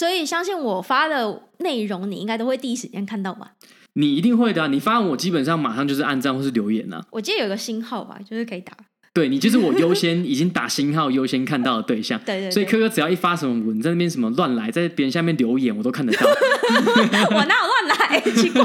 所以相信我发的内容，你应该都会第一时间看到吧？你一定会的啊，你发完我基本上马上就是按赞或是留言啊。我记得有个星号吧，就是可以打。对，你就是我优先 已经打星号优先看到的对象。对，对对。所以柯柯只要一发什么文，在那边什么乱来，在别人下面留言，我都看得到。我哪有乱来？奇怪。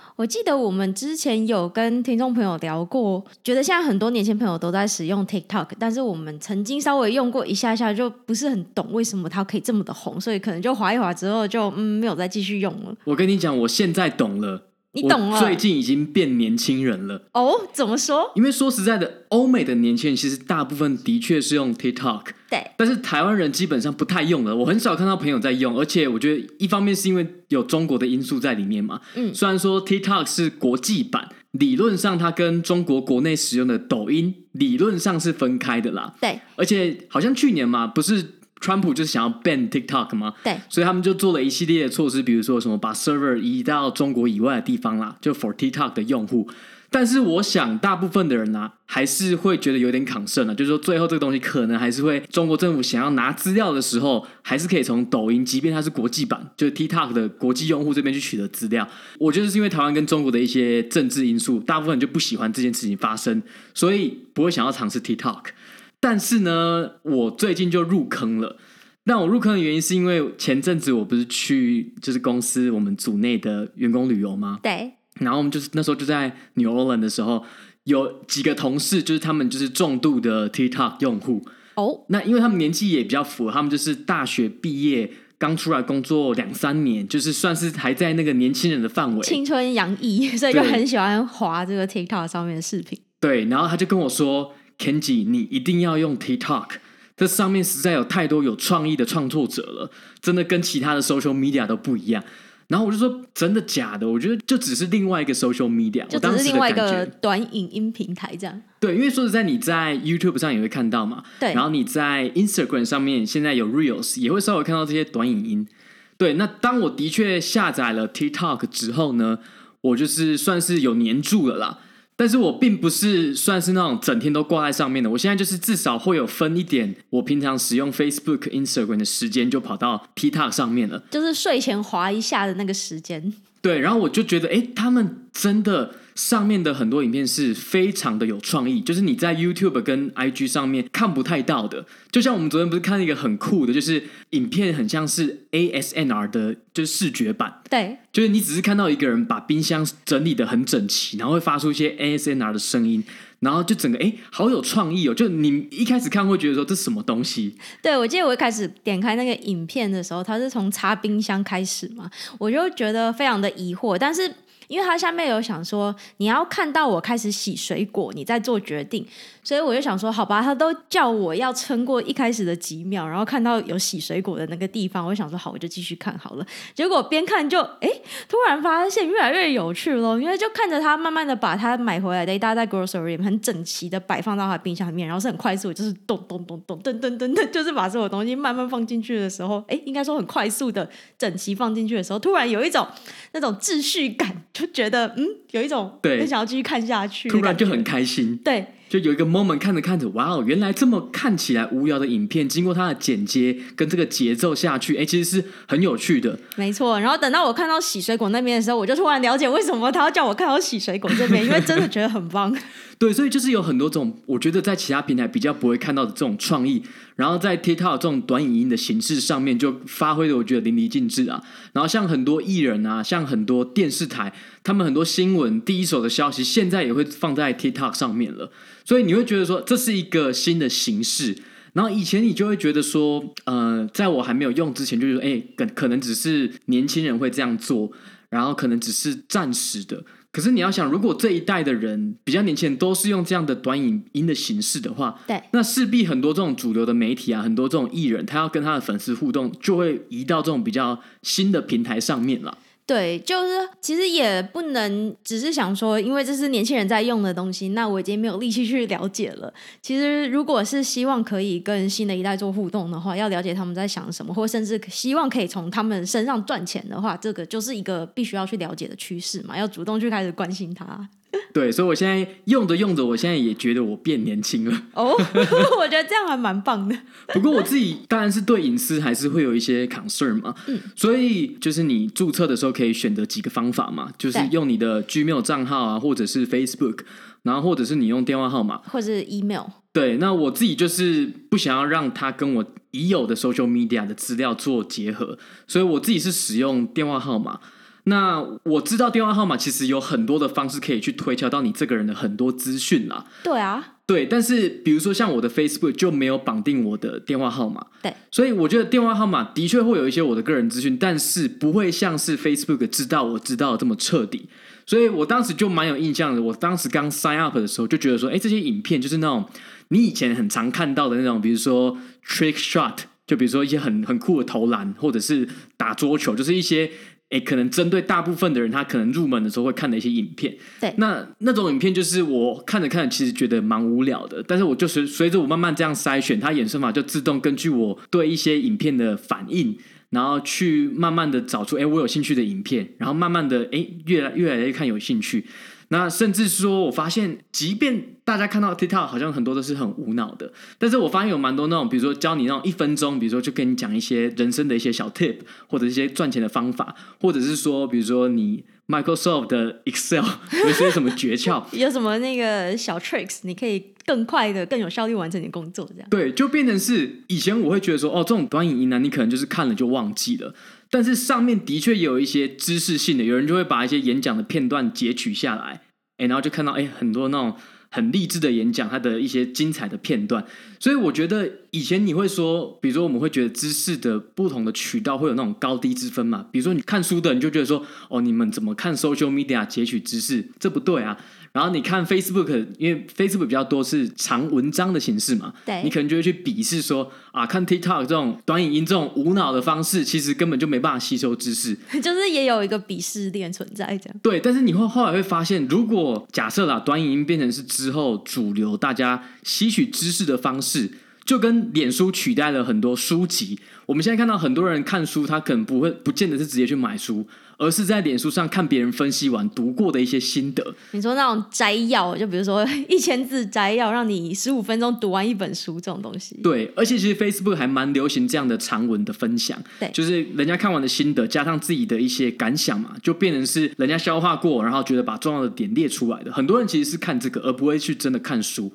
我记得我们之前有跟听众朋友聊过，觉得现在很多年轻朋友都在使用 TikTok，但是我们曾经稍微用过一下下，就不是很懂为什么它可以这么的红，所以可能就滑一滑之后就嗯没有再继续用了。我跟你讲，我现在懂了。你懂了，最近已经变年轻人了哦？怎么说？因为说实在的，欧美的年轻人其实大部分的确是用 TikTok，对，但是台湾人基本上不太用了。我很少看到朋友在用，而且我觉得一方面是因为有中国的因素在里面嘛。嗯，虽然说 TikTok 是国际版，理论上它跟中国国内使用的抖音理论上是分开的啦。对，而且好像去年嘛，不是。川普就是想要 ban TikTok 吗？对，所以他们就做了一系列的措施，比如说什么把 server 移到中国以外的地方啦，就 for TikTok 的用户。但是我想，大部分的人呢、啊，还是会觉得有点 concern 呢，就是说最后这个东西可能还是会中国政府想要拿资料的时候，还是可以从抖音，即便它是国际版，就是 TikTok 的国际用户这边去取得资料。我觉得是因为台湾跟中国的一些政治因素，大部分人就不喜欢这件事情发生，所以不会想要尝试 TikTok。但是呢，我最近就入坑了。那我入坑的原因是因为前阵子我不是去就是公司我们组内的员工旅游吗？对。然后我们就是那时候就在 New Orleans 的时候，有几个同事就是他们就是重度的 TikTok 用户。哦。那因为他们年纪也比较符合，他们就是大学毕业刚出来工作两三年，就是算是还在那个年轻人的范围，青春洋溢，所以就很喜欢滑这个 TikTok 上面的视频。对。然后他就跟我说。Kenji，你一定要用 TikTok，这上面实在有太多有创意的创作者了，真的跟其他的 social media 都不一样。然后我就说，真的假的？我觉得就只是另外一个 social media，就只是另外一个短影音平台这样。对，因为说实在，你在 YouTube 上也会看到嘛，对。然后你在 Instagram 上面现在有 Reels，也会稍微看到这些短影音。对，那当我的确下载了 TikTok 之后呢，我就是算是有黏住了啦。但是我并不是算是那种整天都挂在上面的，我现在就是至少会有分一点，我平常使用 Facebook、Instagram 的时间就跑到 TikTok 上面了，就是睡前划一下的那个时间。对，然后我就觉得，哎，他们真的。上面的很多影片是非常的有创意，就是你在 YouTube 跟 IG 上面看不太到的。就像我们昨天不是看了一个很酷的，就是影片很像是 ASMR 的，就是视觉版。对，就是你只是看到一个人把冰箱整理的很整齐，然后会发出一些 ASMR 的声音，然后就整个哎，好有创意哦！就你一开始看会觉得说，这是什么东西？对，我记得我一开始点开那个影片的时候，它是从擦冰箱开始嘛，我就觉得非常的疑惑，但是。因为他下面有想说，你要看到我开始洗水果，你再做决定。所以我就想说，好吧，他都叫我要撑过一开始的几秒，然后看到有洗水果的那个地方，我就想说，好，我就继续看好了。结果边看就，哎，突然发现越来越有趣咯，因为就看着他慢慢的把他买回来的一大袋 grocery 很整齐的摆放到他冰箱里面，然后是很快速，就是咚咚咚咚噔噔噔噔，就是把所有东西慢慢放进去的时候，哎，应该说很快速的整齐放进去的时候，突然有一种那种秩序感，就觉得嗯，有一种很想要继续看下去，突然就很开心，对。就有一个 moment 看着看着，哇哦，原来这么看起来无聊的影片，经过它的剪接跟这个节奏下去，哎，其实是很有趣的。没错，然后等到我看到洗水果那边的时候，我就突然了解为什么他要叫我看到洗水果这边，因为真的觉得很棒。对，所以就是有很多种，我觉得在其他平台比较不会看到的这种创意，然后在 TikTok 这种短影音的形式上面就发挥的我觉得淋漓尽致啊。然后像很多艺人啊，像很多电视台，他们很多新闻第一手的消息，现在也会放在 TikTok 上面了。所以你会觉得说这是一个新的形式。然后以前你就会觉得说，呃，在我还没有用之前，就是说哎，可可能只是年轻人会这样做，然后可能只是暂时的。可是你要想，如果这一代的人比较年轻人都是用这样的短影音的形式的话，对，那势必很多这种主流的媒体啊，很多这种艺人，他要跟他的粉丝互动，就会移到这种比较新的平台上面了。对，就是其实也不能只是想说，因为这是年轻人在用的东西，那我已经没有力气去了解了。其实，如果是希望可以跟新的一代做互动的话，要了解他们在想什么，或甚至希望可以从他们身上赚钱的话，这个就是一个必须要去了解的趋势嘛，要主动去开始关心他。对，所以我现在用着用着，我现在也觉得我变年轻了。哦，我觉得这样还蛮棒的。不过我自己当然是对隐私还是会有一些 concern 嘛。嗯，所以就是你注册的时候可以选择几个方法嘛，就是用你的 Gmail 账号啊，或者是 Facebook，然后或者是你用电话号码，或者是 email。对，那我自己就是不想要让它跟我已有的 social media 的资料做结合，所以我自己是使用电话号码。那我知道电话号码其实有很多的方式可以去推敲到你这个人的很多资讯啦。对啊，对，但是比如说像我的 Facebook 就没有绑定我的电话号码，对，所以我觉得电话号码的确会有一些我的个人资讯，但是不会像是 Facebook 知道我知道的这么彻底。所以我当时就蛮有印象的，我当时刚 sign up 的时候就觉得说，哎，这些影片就是那种你以前很常看到的那种，比如说 trick shot，就比如说一些很很酷的投篮，或者是打桌球，就是一些。诶，可能针对大部分的人，他可能入门的时候会看的一些影片。对，那那种影片就是我看着看着，其实觉得蛮无聊的。但是我就随随着我慢慢这样筛选，它衍生法就自动根据我对一些影片的反应，然后去慢慢的找出，诶，我有兴趣的影片，然后慢慢的，诶，越来越来越看有兴趣。那甚至说，我发现，即便大家看到 TikTok 好像很多都是很无脑的，但是我发现有蛮多那种，比如说教你那种一分钟，比如说就跟你讲一些人生的一些小 tip，或者一些赚钱的方法，或者是说，比如说你 Microsoft 的 Excel 有些什么诀窍，有什么那个小 tricks，你可以更快的、更有效率完成你的工作，这样。对，就变成是以前我会觉得说，哦，这种短影音呢，你可能就是看了就忘记了。但是上面的确有一些知识性的，有人就会把一些演讲的片段截取下来，诶，然后就看到诶很多那种很励志的演讲，它的一些精彩的片段。所以我觉得以前你会说，比如说我们会觉得知识的不同的渠道会有那种高低之分嘛？比如说你看书的，你就觉得说，哦，你们怎么看 social media 截取知识？这不对啊。然后你看 Facebook，因为 Facebook 比较多是长文章的形式嘛，对，你可能就会去鄙视说啊，看 TikTok 这种短影音这种无脑的方式，其实根本就没办法吸收知识，就是也有一个鄙视链存在这样。对，但是你会后来会发现，如果假设啦，短影音变成是之后主流大家吸取知识的方式，就跟脸书取代了很多书籍。我们现在看到很多人看书，他可能不会不见得是直接去买书。而是在脸书上看别人分析完读过的一些心得。你说那种摘要，就比如说一千字摘要，让你十五分钟读完一本书这种东西。对，而且其实 Facebook 还蛮流行这样的长文的分享。对，就是人家看完的心得，加上自己的一些感想嘛，就变成是人家消化过，然后觉得把重要的点列出来的。很多人其实是看这个，而不会去真的看书。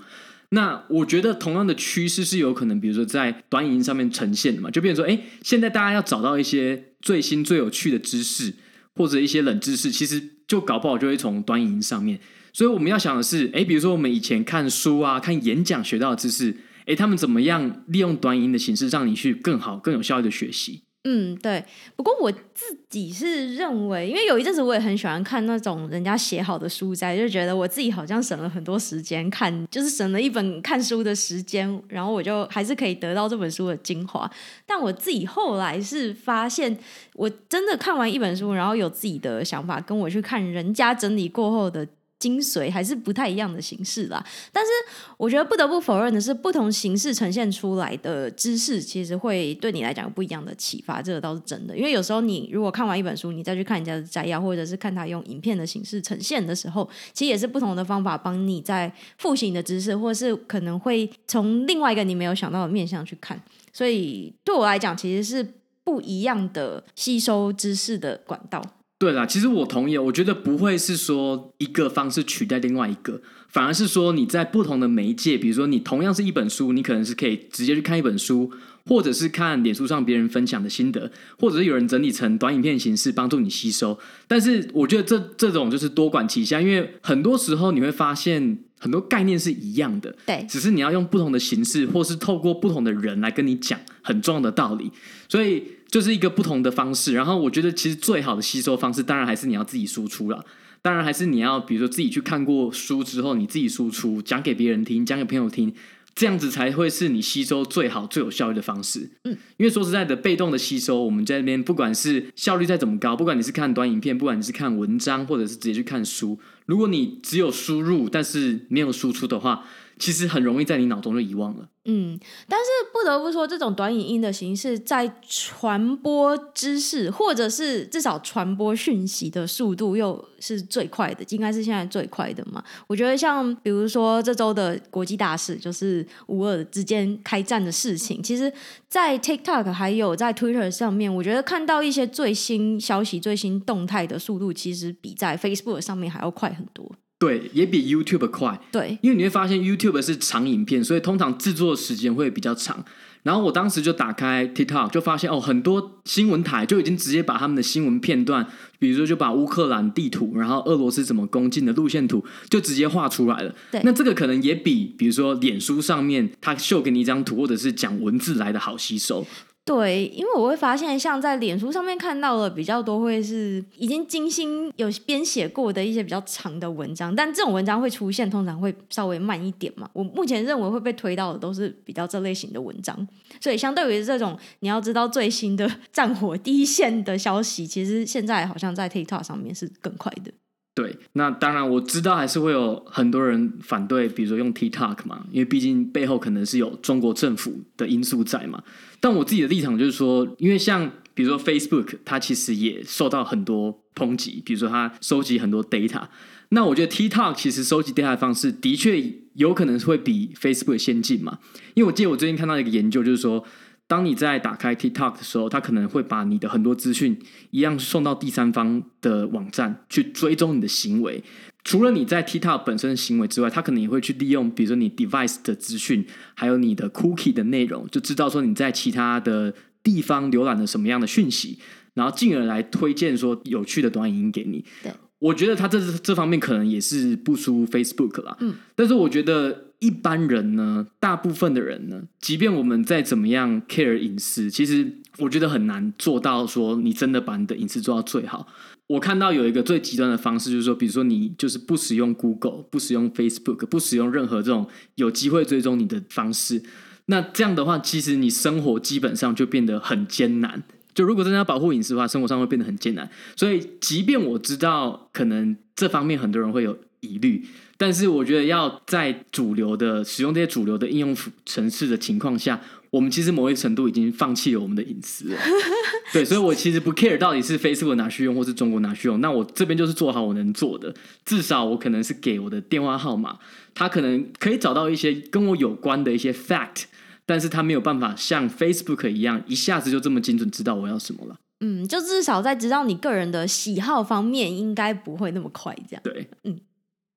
那我觉得同样的趋势是有可能，比如说在短影音上面呈现的嘛，就变成说，哎，现在大家要找到一些最新最有趣的知识。或者一些冷知识，其实就搞不好就会从短影音上面。所以我们要想的是，诶，比如说我们以前看书啊、看演讲学到的知识，诶，他们怎么样利用短影音的形式，让你去更好、更有效率的学习。嗯，对。不过我自己是认为，因为有一阵子我也很喜欢看那种人家写好的书摘，就觉得我自己好像省了很多时间看，就是省了一本看书的时间，然后我就还是可以得到这本书的精华。但我自己后来是发现，我真的看完一本书，然后有自己的想法，跟我去看人家整理过后的。精髓还是不太一样的形式啦，但是我觉得不得不否认的是，不同形式呈现出来的知识，其实会对你来讲有不一样的启发，这个倒是真的。因为有时候你如果看完一本书，你再去看人家的摘要，或者是看他用影片的形式呈现的时候，其实也是不同的方法帮你在复习你的知识，或是可能会从另外一个你没有想到的面向去看。所以对我来讲，其实是不一样的吸收知识的管道。对啦，其实我同意，我觉得不会是说一个方式取代另外一个，反而是说你在不同的媒介，比如说你同样是一本书，你可能是可以直接去看一本书，或者是看脸书上别人分享的心得，或者是有人整理成短影片形式帮助你吸收。但是我觉得这这种就是多管齐下，因为很多时候你会发现很多概念是一样的，对，只是你要用不同的形式，或是透过不同的人来跟你讲很重要的道理，所以。就是一个不同的方式，然后我觉得其实最好的吸收方式，当然还是你要自己输出了。当然还是你要，比如说自己去看过书之后，你自己输出，讲给别人听，讲给朋友听。这样子才会是你吸收最好、最有效率的方式。嗯，因为说实在的，被动的吸收，我们在那边不管是效率再怎么高，不管你是看短影片，不管你是看文章，或者是直接去看书，如果你只有输入，但是没有输出的话，其实很容易在你脑中就遗忘了。嗯，但是不得不说，这种短影音的形式在传播知识，或者是至少传播讯息的速度，又是最快的，应该是现在最快的嘛。我觉得像比如说这周的国际大事，就是五二之间开战的事情，其实，在 TikTok 还有在 Twitter 上面，我觉得看到一些最新消息、最新动态的速度，其实比在 Facebook 上面还要快很多。对，也比 YouTube 快。对，因为你会发现 YouTube 是长影片，所以通常制作的时间会比较长。然后我当时就打开 TikTok，就发现哦，很多新闻台就已经直接把他们的新闻片段，比如说就把乌克兰地图，然后俄罗斯怎么攻进的路线图，就直接画出来了。对，那这个可能也比比如说脸书上面他秀给你一张图，或者是讲文字来的好吸收。对，因为我会发现，像在脸书上面看到的比较多，会是已经精心有编写过的一些比较长的文章，但这种文章会出现，通常会稍微慢一点嘛。我目前认为会被推到的都是比较这类型的文章，所以相对于这种你要知道最新的 战火第一线的消息，其实现在好像在 TikTok 上面是更快的。对，那当然我知道还是会有很多人反对，比如说用 TikTok 嘛，因为毕竟背后可能是有中国政府的因素在嘛。但我自己的立场就是说，因为像比如说 Facebook，它其实也受到很多抨击，比如说它收集很多 data。那我觉得 TikTok 其实收集 data 的方式的确有可能会比 Facebook 先进嘛。因为我记得我最近看到一个研究，就是说。当你在打开 TikTok 的时候，它可能会把你的很多资讯一样送到第三方的网站去追踪你的行为。除了你在 TikTok 本身的行为之外，他可能也会去利用，比如说你 device 的资讯，还有你的 cookie 的内容，就知道说你在其他的地方浏览了什么样的讯息，然后进而来推荐说有趣的短影音给你。对，我觉得他这这方面可能也是不输 Facebook 啦。嗯，但是我觉得。一般人呢，大部分的人呢，即便我们再怎么样 care 隐私，其实我觉得很难做到说你真的把你的隐私做到最好。我看到有一个最极端的方式，就是说，比如说你就是不使用 Google，不使用 Facebook，不使用任何这种有机会追踪你的方式。那这样的话，其实你生活基本上就变得很艰难。就如果真的要保护隐私的话，生活上会变得很艰难。所以，即便我知道可能这方面很多人会有疑虑。但是我觉得要在主流的使用这些主流的应用程式的情况下，我们其实某一程度已经放弃了我们的隐私了。对，所以我其实不 care 到底是 Facebook 拿去用，或是中国拿去用。那我这边就是做好我能做的，至少我可能是给我的电话号码，他可能可以找到一些跟我有关的一些 fact，但是他没有办法像 Facebook 一样一下子就这么精准知道我要什么了。嗯，就至少在知道你个人的喜好方面，应该不会那么快这样。对，嗯。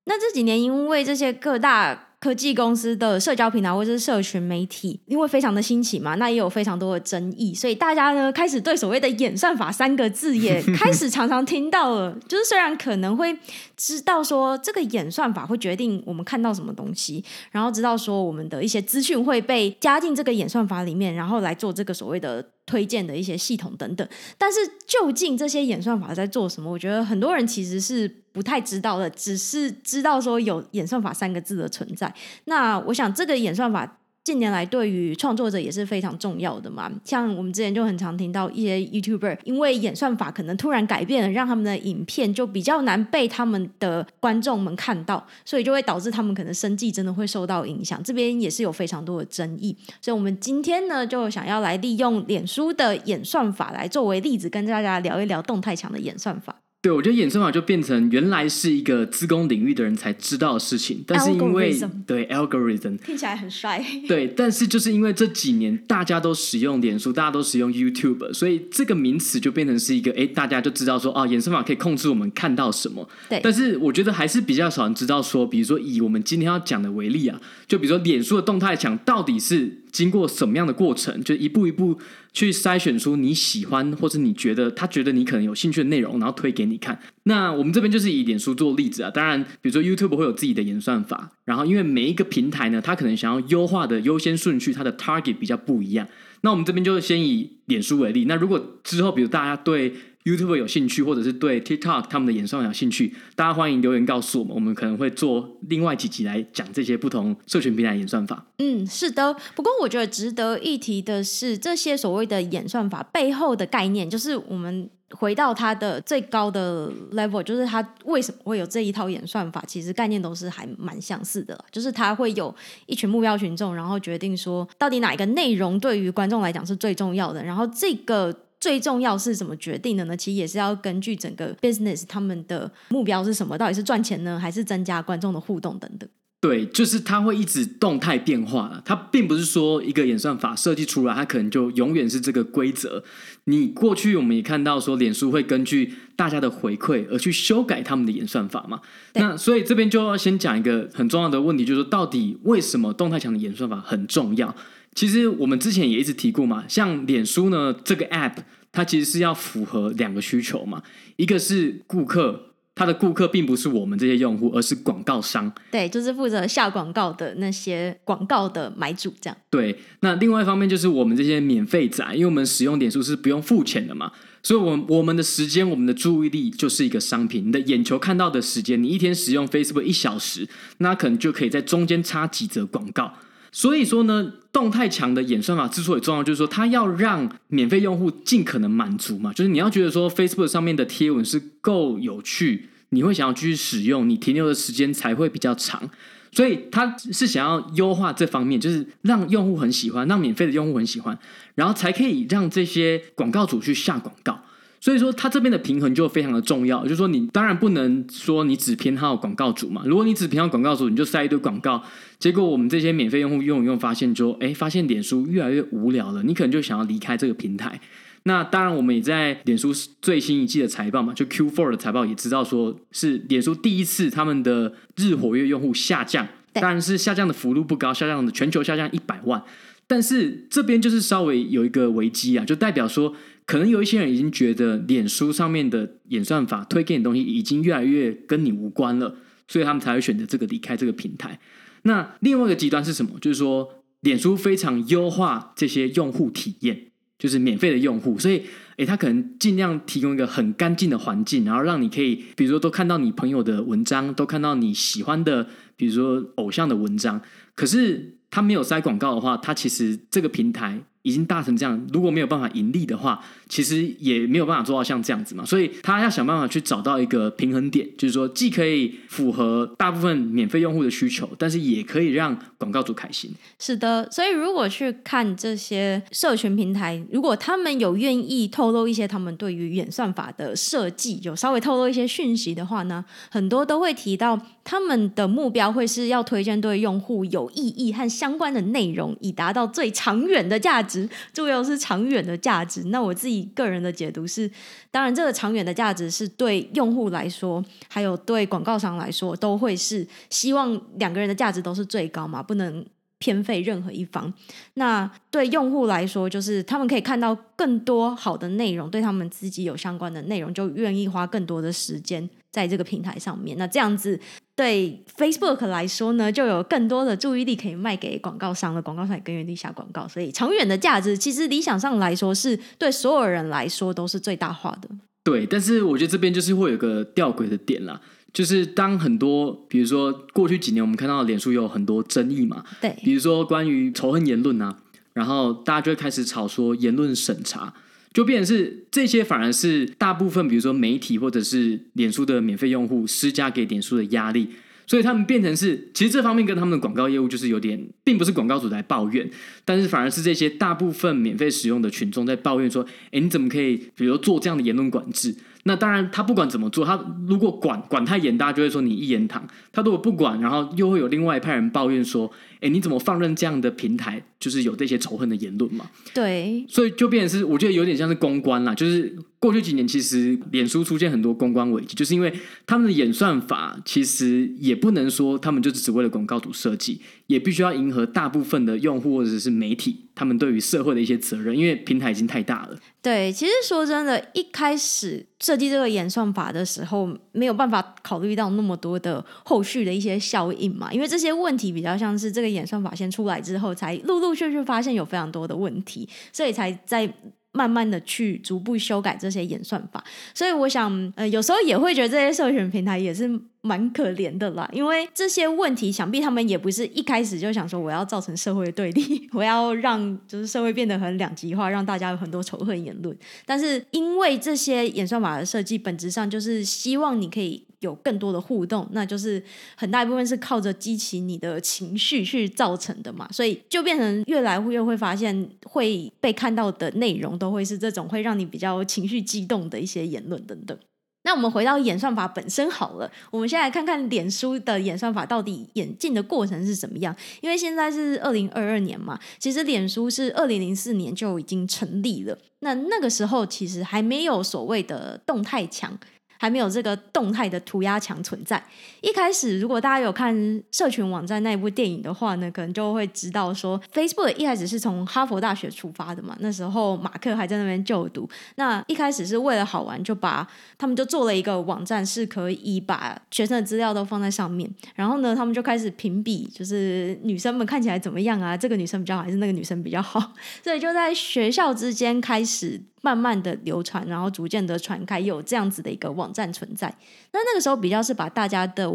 那这几年，因为这些各大科技公司的社交平台或者是社群媒体，因为非常的兴起嘛，那也有非常多的争议，所以大家呢开始对所谓的演算法三个字也 开始常常听到了。就是虽然可能会知道说这个演算法会决定我们看到什么东西，然后知道说我们的一些资讯会被加进这个演算法里面，然后来做这个所谓的。推荐的一些系统等等，但是究竟这些演算法在做什么？我觉得很多人其实是不太知道的，只是知道说有演算法三个字的存在。那我想这个演算法。近年来，对于创作者也是非常重要的嘛。像我们之前就很常听到一些 YouTuber，因为演算法可能突然改变了，让他们的影片就比较难被他们的观众们看到，所以就会导致他们可能生计真的会受到影响。这边也是有非常多的争议，所以我们今天呢，就想要来利用脸书的演算法来作为例子，跟大家聊一聊动态墙的演算法。对，我觉得演算法就变成原来是一个资工领域的人才知道的事情，但是因为对 algorithm 听起来很帅，对，但是就是因为这几年大家都使用脸书，大家都使用 YouTube，所以这个名词就变成是一个，哎，大家就知道说，哦，演算法可以控制我们看到什么。对，但是我觉得还是比较少人知道说，比如说以我们今天要讲的为例啊，就比如说脸书的动态墙到底是。经过什么样的过程，就一步一步去筛选出你喜欢或者你觉得他觉得你可能有兴趣的内容，然后推给你看。那我们这边就是以脸书做例子啊。当然，比如说 YouTube 会有自己的演算法，然后因为每一个平台呢，它可能想要优化的优先顺序，它的 target 比较不一样。那我们这边就先以脸书为例。那如果之后，比如大家对 YouTube 有兴趣，或者是对 TikTok 他们的演算法有兴趣，大家欢迎留言告诉我们，我们可能会做另外几集来讲这些不同社群平台演算法。嗯，是的。不过我觉得值得一提的是，这些所谓的演算法背后的概念，就是我们。回到它的最高的 level，就是它为什么会有这一套演算法，其实概念都是还蛮相似的，就是它会有一群目标群众，然后决定说到底哪一个内容对于观众来讲是最重要的，然后这个最重要是怎么决定的呢？其实也是要根据整个 business 他们的目标是什么，到底是赚钱呢，还是增加观众的互动等等。对，就是它会一直动态变化了。它并不是说一个演算法设计出来，它可能就永远是这个规则。你过去我们也看到说，脸书会根据大家的回馈而去修改他们的演算法嘛。那所以这边就要先讲一个很重要的问题，就是说到底为什么动态墙的演算法很重要？其实我们之前也一直提过嘛，像脸书呢这个 app，它其实是要符合两个需求嘛，一个是顾客。他的顾客并不是我们这些用户，而是广告商。对，就是负责下广告的那些广告的买主，这样。对，那另外一方面就是我们这些免费仔，因为我们使用脸书是不用付钱的嘛，所以我们我们的时间、我们的注意力就是一个商品。你的眼球看到的时间，你一天使用 Facebook 一小时，那可能就可以在中间插几则广告。所以说呢，动态墙的演算法之所以重要，就是说它要让免费用户尽可能满足嘛，就是你要觉得说 Facebook 上面的贴文是够有趣，你会想要继续使用，你停留的时间才会比较长。所以它是想要优化这方面，就是让用户很喜欢，让免费的用户很喜欢，然后才可以让这些广告主去下广告。所以说，它这边的平衡就非常的重要。就是说，你当然不能说你只偏好广告主嘛。如果你只偏好广告主，你就塞一堆广告，结果我们这些免费用户用一用，发现就哎，发现脸书越来越无聊了，你可能就想要离开这个平台。那当然，我们也在脸书最新一季的财报嘛，就 Q4 的财报也知道，说是脸书第一次他们的日活跃用户下降，当然是下降的幅度不高，下降的全球下降一百万。但是这边就是稍微有一个危机啊，就代表说。可能有一些人已经觉得脸书上面的演算法推给你的东西已经越来越跟你无关了，所以他们才会选择这个离开这个平台。那另外一个极端是什么？就是说，脸书非常优化这些用户体验，就是免费的用户，所以诶，他可能尽量提供一个很干净的环境，然后让你可以，比如说都看到你朋友的文章，都看到你喜欢的，比如说偶像的文章。可是他没有塞广告的话，他其实这个平台。已经大成这样，如果没有办法盈利的话，其实也没有办法做到像这样子嘛。所以他要想办法去找到一个平衡点，就是说既可以符合大部分免费用户的需求，但是也可以让广告主开心。是的，所以如果去看这些社群平台，如果他们有愿意透露一些他们对于演算法的设计，有稍微透露一些讯息的话呢，很多都会提到他们的目标会是要推荐对用户有意义和相关的内容，以达到最长远的价值。重要是长远的价值。那我自己个人的解读是，当然这个长远的价值是对用户来说，还有对广告商来说，都会是希望两个人的价值都是最高嘛，不能偏废任何一方。那对用户来说，就是他们可以看到更多好的内容，对他们自己有相关的内容，就愿意花更多的时间在这个平台上面。那这样子。对 Facebook 来说呢，就有更多的注意力可以卖给广告商了，广告商也更愿意下广告，所以长远的价值其实理想上来说是对所有人来说都是最大化的。对，但是我觉得这边就是会有个吊诡的点啦，就是当很多比如说过去几年我们看到脸书有很多争议嘛，对，比如说关于仇恨言论啊，然后大家就会开始吵说言论审查。就变成是这些，反而是大部分，比如说媒体或者是脸书的免费用户施加给脸书的压力，所以他们变成是，其实这方面跟他们的广告业务就是有点，并不是广告主在抱怨，但是反而是这些大部分免费使用的群众在抱怨说，哎，你怎么可以，比如做这样的言论管制？那当然，他不管怎么做，他如果管管太严，大家就会说你一言堂；他如果不管，然后又会有另外一派人抱怨说，哎，你怎么放任这样的平台？就是有这些仇恨的言论嘛，对，所以就变成是我觉得有点像是公关啦，就是过去几年其实脸书出现很多公关危机，就是因为他们的演算法其实也不能说他们就是只为了广告主设计，也必须要迎合大部分的用户或者是媒体他们对于社会的一些责任，因为平台已经太大了。对，其实说真的，一开始设计这个演算法的时候，没有办法考虑到那么多的后续的一些效应嘛，因为这些问题比较像是这个演算法先出来之后才陆陆续续发现有非常多的问题，所以才在慢慢的去逐步修改这些演算法。所以我想，呃，有时候也会觉得这些社群平台也是蛮可怜的啦，因为这些问题，想必他们也不是一开始就想说我要造成社会对立，我要让就是社会变得很两极化，让大家有很多仇恨言论。但是因为这些演算法的设计，本质上就是希望你可以。有更多的互动，那就是很大一部分是靠着激起你的情绪去造成的嘛，所以就变成越来越会发现会被看到的内容都会是这种会让你比较情绪激动的一些言论等等。那我们回到演算法本身好了，我们先来看看脸书的演算法到底演进的过程是怎么样。因为现在是二零二二年嘛，其实脸书是二零零四年就已经成立了，那那个时候其实还没有所谓的动态墙。还没有这个动态的涂鸦墙存在。一开始，如果大家有看社群网站那一部电影的话呢，可能就会知道说，Facebook 一开始是从哈佛大学出发的嘛。那时候马克还在那边就读。那一开始是为了好玩，就把他们就做了一个网站，是可以把学生的资料都放在上面。然后呢，他们就开始评比，就是女生们看起来怎么样啊？这个女生比较好，还是那个女生比较好？所以就在学校之间开始。慢慢的流传，然后逐渐的传开，有这样子的一个网网站存在。那那个时候比较是把大家的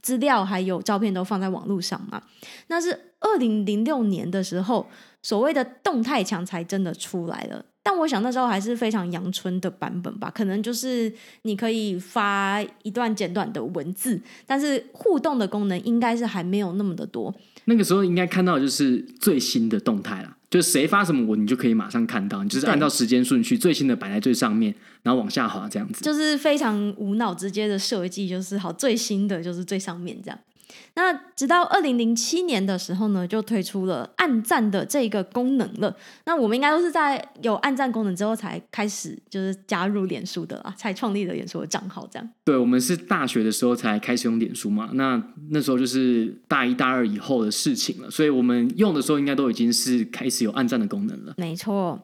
资料还有照片都放在网络上嘛。那是二零零六年的时候，所谓的动态墙才真的出来了。但我想那时候还是非常阳春的版本吧，可能就是你可以发一段简短的文字，但是互动的功能应该是还没有那么的多。那个时候应该看到就是最新的动态了。就谁发什么文，你就可以马上看到，你就是按照时间顺序，最新的摆在最上面，然后往下滑这样子，就是非常无脑直接的设计，就是好最新的就是最上面这样。那直到二零零七年的时候呢，就推出了暗赞的这个功能了。那我们应该都是在有暗赞功能之后才开始，就是加入脸书的啦，才创立了脸书的账号这样。对，我们是大学的时候才开始用脸书嘛，那那时候就是大一、大二以后的事情了，所以我们用的时候应该都已经是开始有暗赞的功能了。没错。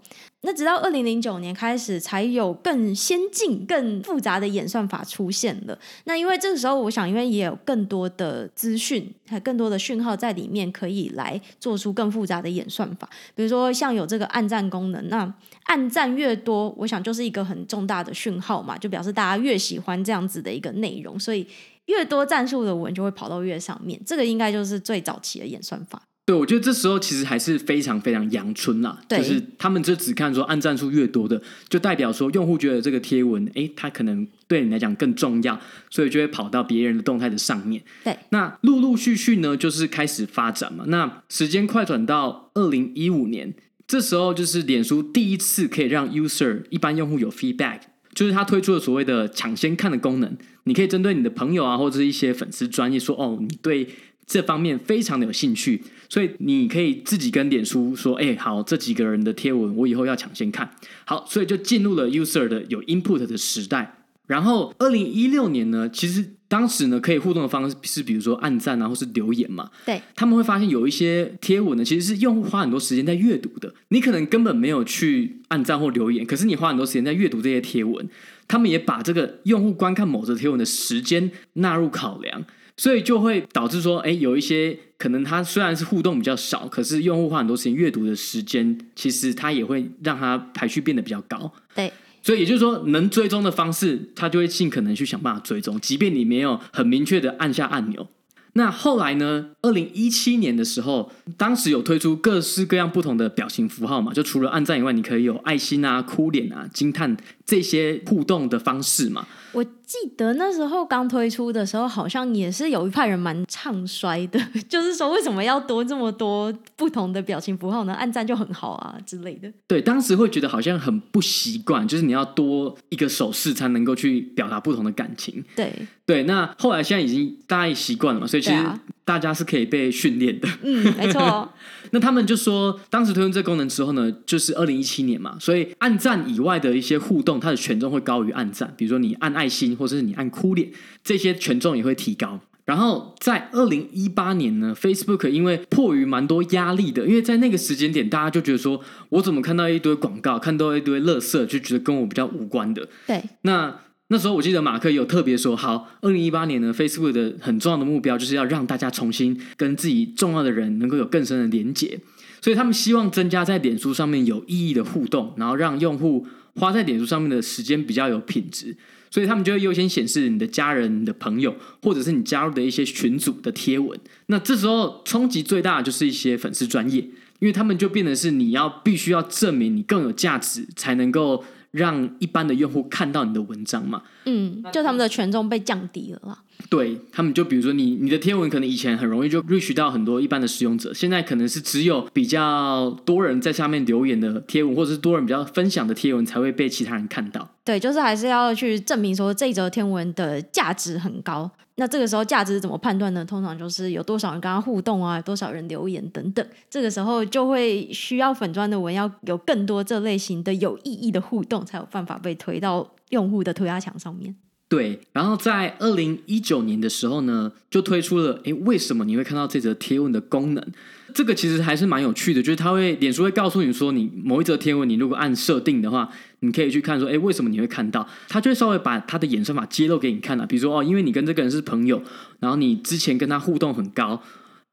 那直到二零零九年开始，才有更先进、更复杂的演算法出现了。那因为这个时候，我想，因为也有更多的资讯，还有更多的讯号在里面，可以来做出更复杂的演算法。比如说，像有这个按赞功能，那按赞越多，我想就是一个很重大的讯号嘛，就表示大家越喜欢这样子的一个内容，所以越多赞数的文就会跑到越上面。这个应该就是最早期的演算法。对，我觉得这时候其实还是非常非常阳春啦，就是他们就只看说按赞数越多的，就代表说用户觉得这个贴文，诶，它可能对你来讲更重要，所以就会跑到别人的动态的上面。对，那陆陆续续呢，就是开始发展嘛。那时间快转到二零一五年，这时候就是脸书第一次可以让 user 一般用户有 feedback，就是他推出了所谓的抢先看的功能，你可以针对你的朋友啊，或者是一些粉丝专业说，哦，你对。这方面非常的有兴趣，所以你可以自己跟脸书说：“哎，好，这几个人的贴文我以后要抢先看。”好，所以就进入了 user 的有 input 的时代。然后，二零一六年呢，其实当时呢可以互动的方式是，比如说按赞啊，或是留言嘛。对，他们会发现有一些贴文呢，其实是用户花很多时间在阅读的。你可能根本没有去按赞或留言，可是你花很多时间在阅读这些贴文，他们也把这个用户观看某则贴文的时间纳入考量。所以就会导致说，哎，有一些可能它虽然是互动比较少，可是用户花很多时间阅读的时间，其实它也会让它排序变得比较高。对，所以也就是说，能追踪的方式，它就会尽可能去想办法追踪，即便你没有很明确的按下按钮。那后来呢？二零一七年的时候，当时有推出各式各样不同的表情符号嘛，就除了按赞以外，你可以有爱心啊、哭脸啊、惊叹这些互动的方式嘛。我记得那时候刚推出的时候，好像也是有一派人蛮唱衰的，就是说为什么要多这么多不同的表情符号呢？按赞就很好啊之类的。对，当时会觉得好像很不习惯，就是你要多一个手势才能够去表达不同的感情。对对，那后来现在已经大家也习惯了嘛，所以其实大家是可以被训练的。嗯，没错。那他们就说，当时推出这个功能之后呢，就是二零一七年嘛，所以按赞以外的一些互动，它的权重会高于按赞。比如说你按爱心，或者是你按哭脸，这些权重也会提高。然后在二零一八年呢，Facebook 因为迫于蛮多压力的，因为在那个时间点，大家就觉得说，我怎么看到一堆广告，看到一堆垃圾，就觉得跟我比较无关的。对，那。那时候我记得马克有特别说，好，二零一八年呢，Facebook 的很重要的目标就是要让大家重新跟自己重要的人能够有更深的连结。所以他们希望增加在脸书上面有意义的互动，然后让用户花在脸书上面的时间比较有品质。所以他们就会优先显示你的家人、你的朋友，或者是你加入的一些群组的贴文。那这时候冲击最大的就是一些粉丝专业，因为他们就变成是你要必须要证明你更有价值，才能够让一般的用户看到你的文章嘛。嗯，就他们的权重被降低了啦。对，他们就比如说你你的贴文可能以前很容易就 reach 到很多一般的使用者，现在可能是只有比较多人在下面留言的贴文，或者是多人比较分享的贴文才会被其他人看到。对，就是还是要去证明说这则天文的价值很高。那这个时候价值怎么判断呢？通常就是有多少人跟他互动啊，多少人留言等等。这个时候就会需要粉砖的文要有更多这类型的有意义的互动，才有办法被推到用户的涂鸦墙上面。对，然后在二零一九年的时候呢，就推出了诶，为什么你会看到这则贴文的功能？这个其实还是蛮有趣的，就是它会脸书会告诉你说，你某一则贴文，你如果按设定的话，你可以去看说，诶，为什么你会看到？它就会稍微把它的衍生法揭露给你看了，比如说哦，因为你跟这个人是朋友，然后你之前跟他互动很高。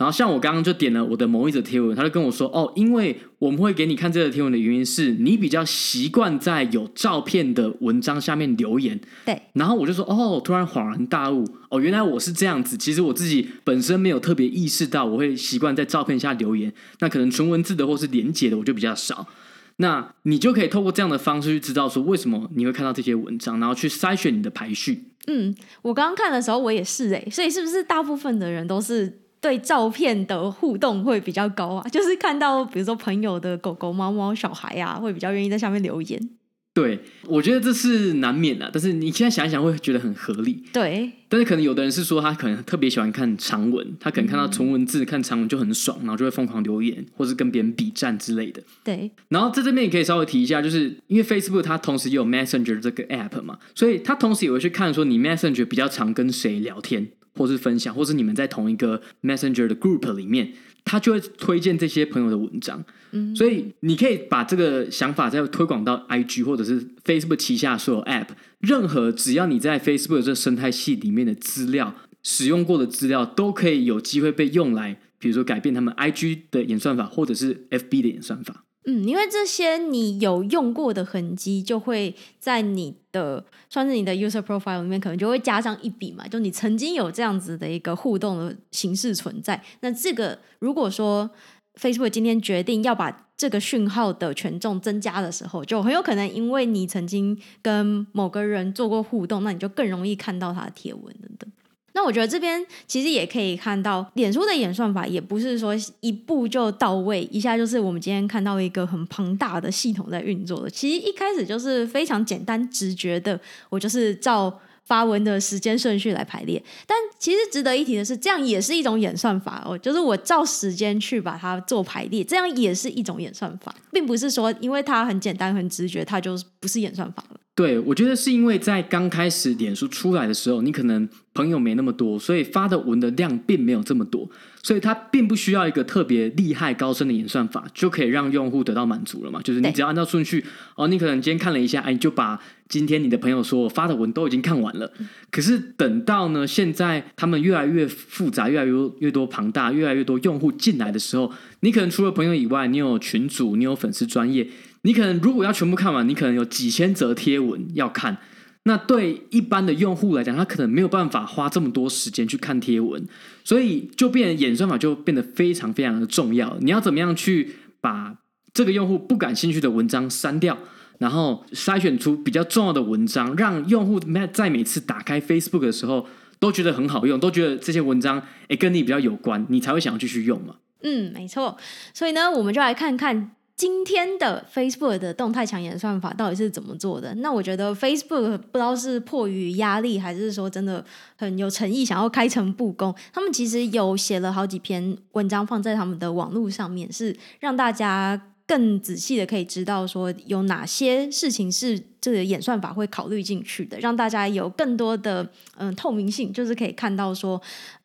然后像我刚刚就点了我的某一则贴文，他就跟我说：“哦，因为我们会给你看这个贴文的原因是你比较习惯在有照片的文章下面留言。”对。然后我就说：“哦，突然恍然大悟，哦，原来我是这样子。其实我自己本身没有特别意识到，我会习惯在照片下留言。那可能纯文字的或是连结的，我就比较少。那你就可以透过这样的方式去知道说，为什么你会看到这些文章，然后去筛选你的排序。”嗯，我刚刚看的时候我也是哎，所以是不是大部分的人都是？对照片的互动会比较高啊，就是看到比如说朋友的狗狗、猫猫、小孩啊，会比较愿意在下面留言。对，我觉得这是难免的，但是你现在想一想，会觉得很合理。对，但是可能有的人是说他可能特别喜欢看长文，他可能看到纯文字、嗯、看长文就很爽，然后就会疯狂留言，或是跟别人比战之类的。对，然后在这边也可以稍微提一下，就是因为 Facebook 它同时也有 Messenger 这个 app 嘛，所以它同时也会去看说你 Messenger 比较常跟谁聊天。或是分享，或是你们在同一个 Messenger 的 group 里面，他就会推荐这些朋友的文章。嗯，所以你可以把这个想法再推广到 IG 或者是 Facebook 旗下所有 app，任何只要你在 Facebook 的这生态系里面的资料使用过的资料，都可以有机会被用来，比如说改变他们 IG 的演算法，或者是 FB 的演算法。嗯，因为这些你有用过的痕迹，就会在你的算是你的 user profile 里面，可能就会加上一笔嘛，就你曾经有这样子的一个互动的形式存在。那这个如果说 Facebook 今天决定要把这个讯号的权重增加的时候，就很有可能因为你曾经跟某个人做过互动，那你就更容易看到他的贴文等等。那我觉得这边其实也可以看到，脸书的演算法也不是说一步就到位，一下就是我们今天看到一个很庞大的系统在运作的。其实一开始就是非常简单直觉的，我就是照发文的时间顺序来排列。但其实值得一提的是，这样也是一种演算法哦，就是我照时间去把它做排列，这样也是一种演算法，并不是说因为它很简单很直觉，它就不是演算法了。对，我觉得是因为在刚开始脸书出来的时候，你可能朋友没那么多，所以发的文的量并没有这么多，所以它并不需要一个特别厉害高深的演算法就可以让用户得到满足了嘛。就是你只要按照顺序，哦，你可能今天看了一下，哎，你就把今天你的朋友说我发的文都已经看完了。可是等到呢，现在他们越来越复杂，越来越越多庞大，越来越多用户进来的时候，你可能除了朋友以外，你有群组，你有粉丝专业。你可能如果要全部看完，你可能有几千则贴文要看。那对一般的用户来讲，他可能没有办法花这么多时间去看贴文，所以就变演算法就变得非常非常的重要。你要怎么样去把这个用户不感兴趣的文章删掉，然后筛选出比较重要的文章，让用户在每次打开 Facebook 的时候都觉得很好用，都觉得这些文章诶跟你比较有关，你才会想要继续用嘛。嗯，没错。所以呢，我们就来看看。今天的 Facebook 的动态墙演算法到底是怎么做的？那我觉得 Facebook 不知道是迫于压力，还是说真的很有诚意，想要开诚布公。他们其实有写了好几篇文章放在他们的网络上面，是让大家更仔细的可以知道说有哪些事情是这个演算法会考虑进去的，让大家有更多的嗯透明性，就是可以看到说。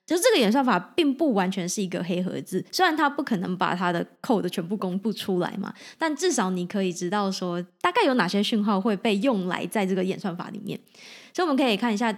就是这个演算法并不完全是一个黑盒子，虽然它不可能把它的 code 全部公布出来嘛，但至少你可以知道说大概有哪些讯号会被用来在这个演算法里面。所以我们可以看一下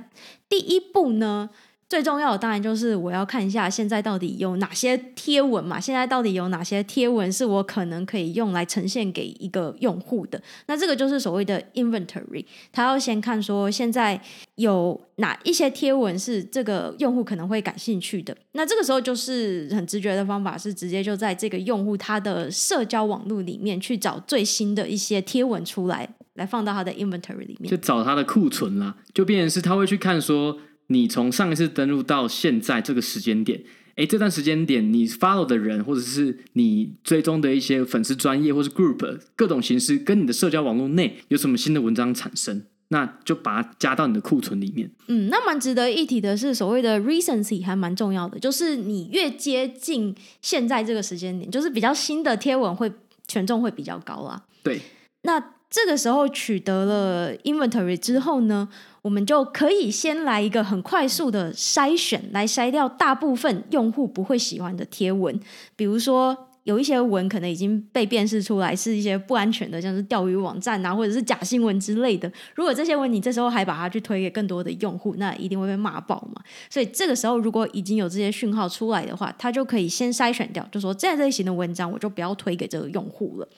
第一步呢，最重要的当然就是我要看一下现在到底有哪些贴文嘛，现在到底有哪些贴文是我可能可以用来呈现给一个用户的。那这个就是所谓的 inventory，他要先看说现在有哪一些贴文是这个用户可能会感兴趣的。那这个时候就是很直觉的方法是直接就在这个用户他的社交网络里面去找最新的一些贴文出来，来放到他的 inventory 里面，就找他的库存啦，就变成是他会去看说。你从上一次登录到现在这个时间点，诶，这段时间点你 follow 的人，或者是你追踪的一些粉丝专业或是 group 各种形式，跟你的社交网络内有什么新的文章产生，那就把它加到你的库存里面。嗯，那蛮值得一提的是，所谓的 recency 还蛮重要的，就是你越接近现在这个时间点，就是比较新的贴文会权重会比较高啦。对，那这个时候取得了 inventory 之后呢，我们就可以先来一个很快速的筛选，来筛掉大部分用户不会喜欢的贴文。比如说，有一些文可能已经被辨识出来是一些不安全的，像是钓鱼网站啊，或者是假新闻之类的。如果这些文你这时候还把它去推给更多的用户，那一定会被骂爆嘛。所以这个时候，如果已经有这些讯号出来的话，它就可以先筛选掉，就说这类型的文章我就不要推给这个用户了。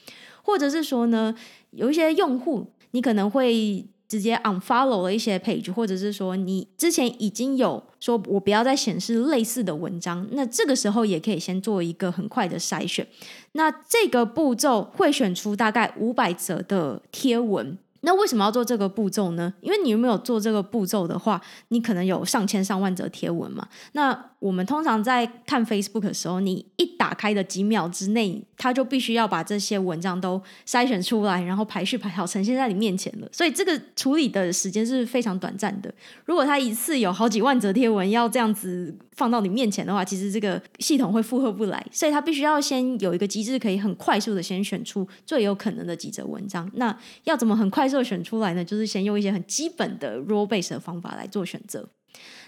或者是说呢，有一些用户你可能会。直接 unfollow 了一些 page，或者是说你之前已经有说我不要再显示类似的文章，那这个时候也可以先做一个很快的筛选。那这个步骤会选出大概五百则的贴文。那为什么要做这个步骤呢？因为你有没有做这个步骤的话，你可能有上千上万则贴文嘛。那我们通常在看 Facebook 的时候，你一打开的几秒之内，它就必须要把这些文章都筛选出来，然后排序排好呈现在你面前了。所以这个处理的时间是非常短暂的。如果它一次有好几万则贴文要这样子放到你面前的话，其实这个系统会负荷不来。所以它必须要先有一个机制，可以很快速的先选出最有可能的几则文章。那要怎么很快速的选出来呢？就是先用一些很基本的 role base 的方法来做选择。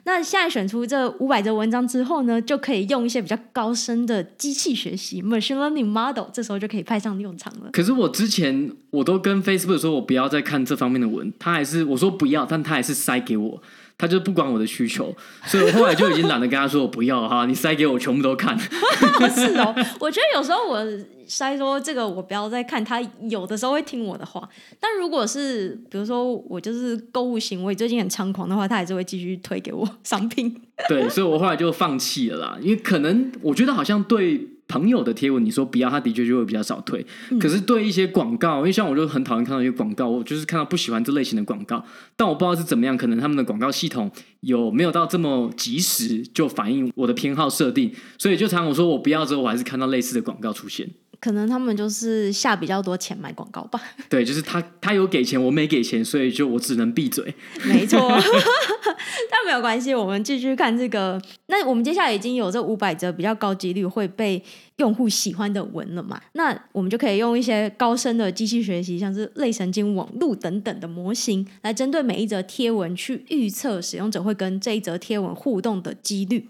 那现在选出这五百则文章之后呢，就可以用一些比较高深的机器学习 （machine learning model），这时候就可以派上用场了。可是我之前我都跟 Facebook 说，我不要再看这方面的文，他还是我说不要，但他还是塞给我。他就不管我的需求，所以我后来就已经懒得跟他说我不要哈，你塞给我全部都看。是哦，我觉得有时候我塞说这个我不要再看，他有的时候会听我的话。但如果是比如说我就是购物行为最近很猖狂的话，他还是会继续推给我 商品。对，所以我后来就放弃了啦，因为可能我觉得好像对。朋友的贴文，你说不要，他的确就会比较少推。嗯、可是对一些广告，因为像我就很讨厌看到一些广告，我就是看到不喜欢这类型的广告，但我不知道是怎么样，可能他们的广告系统有没有到这么及时就反映我的偏好设定，所以就常我说我不要之后，我还是看到类似的广告出现。可能他们就是下比较多钱买广告吧。对，就是他他有给钱，我没给钱，所以就我只能闭嘴。没错，但没有关系，我们继续看这个。那我们接下来已经有这五百则比较高几率会被用户喜欢的文了嘛？那我们就可以用一些高深的机器学习，像是类神经网络等等的模型，来针对每一则贴文去预测使用者会跟这一则贴文互动的几率。